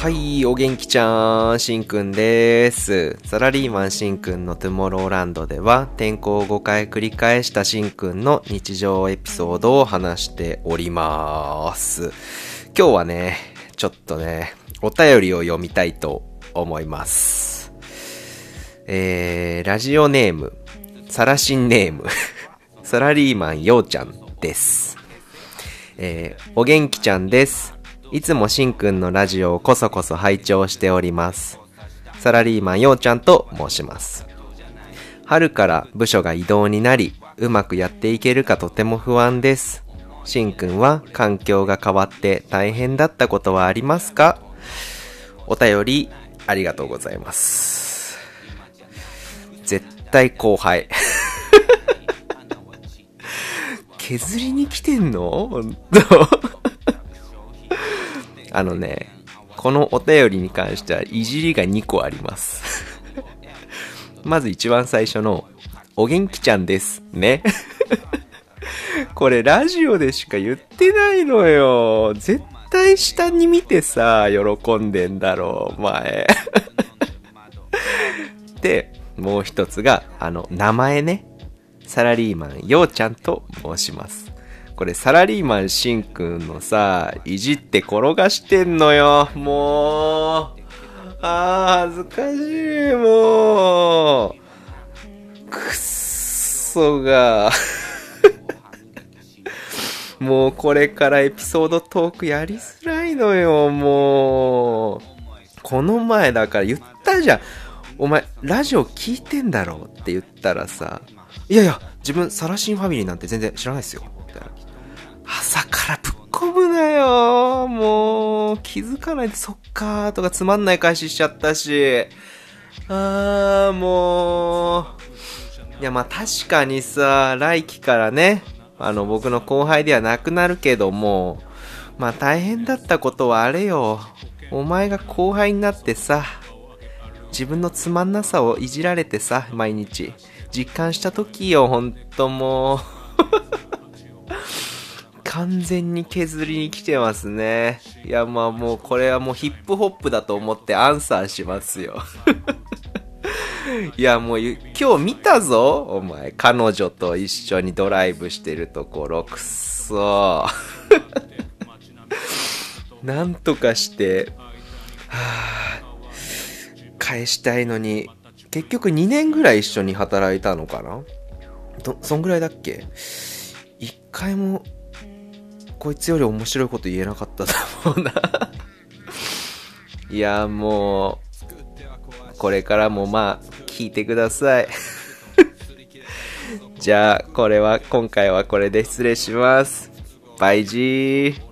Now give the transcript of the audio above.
はい、お元気ちゃん、しんくんです。サラリーマンしんくんのトゥモローランドでは、転校を5回繰り返したしんくんの日常エピソードを話しております。今日はね、ちょっとね、お便りを読みたいと思います。えー、ラジオネーム、サラシンネーム、サラリーマンようちゃんです。えー、お元気ちゃんです。いつもしんくんのラジオをこそこそ拝聴しております。サラリーマンようちゃんと申します。春から部署が異動になり、うまくやっていけるかとても不安です。しんくんは環境が変わって大変だったことはありますか？お便りありがとうございます。絶対後輩。削りに来てんの？本 当あのね、このお便りに関してはいじりが2個あります。まず一番最初の、お元気ちゃんです。ね。これラジオでしか言ってないのよ。絶対下に見てさ、喜んでんだろう、お前。で、もう一つが、あの、名前ね。サラリーマン、ようちゃんと申します。これサラリーマンしんくんのさ、いじって転がしてんのよ。もう。あー、恥ずかしい、もう。くっそが。もうこれからエピソードトークやりづらいのよ、もう。この前だから言ったじゃん。お前、ラジオ聞いてんだろって言ったらさ、いやいや、自分、サラシンファミリーなんて全然知らないですよ。込むなよ。もう、気づかないで、そっかーとかつまんない返ししちゃったし。あー、もう。いや、まあ確かにさ、来期からね、あの、僕の後輩ではなくなるけども、まあ大変だったことはあれよ。お前が後輩になってさ、自分のつまんなさをいじられてさ、毎日。実感した時よ、ほんともう。完全に削りに来てますね。いや、まあもうこれはもうヒップホップだと思ってアンサーしますよ。いや、もう今日見たぞお前。彼女と一緒にドライブしてるところ、くっそ なんとかして、はぁ、返したいのに、結局2年ぐらい一緒に働いたのかな？ど、そんぐらいだっけ？一回も、こいつより面白いこと言えなかったと思うな。いや、もう、これからもまあ、聞いてください。じゃあ、これは、今回はこれで失礼します。バイジー。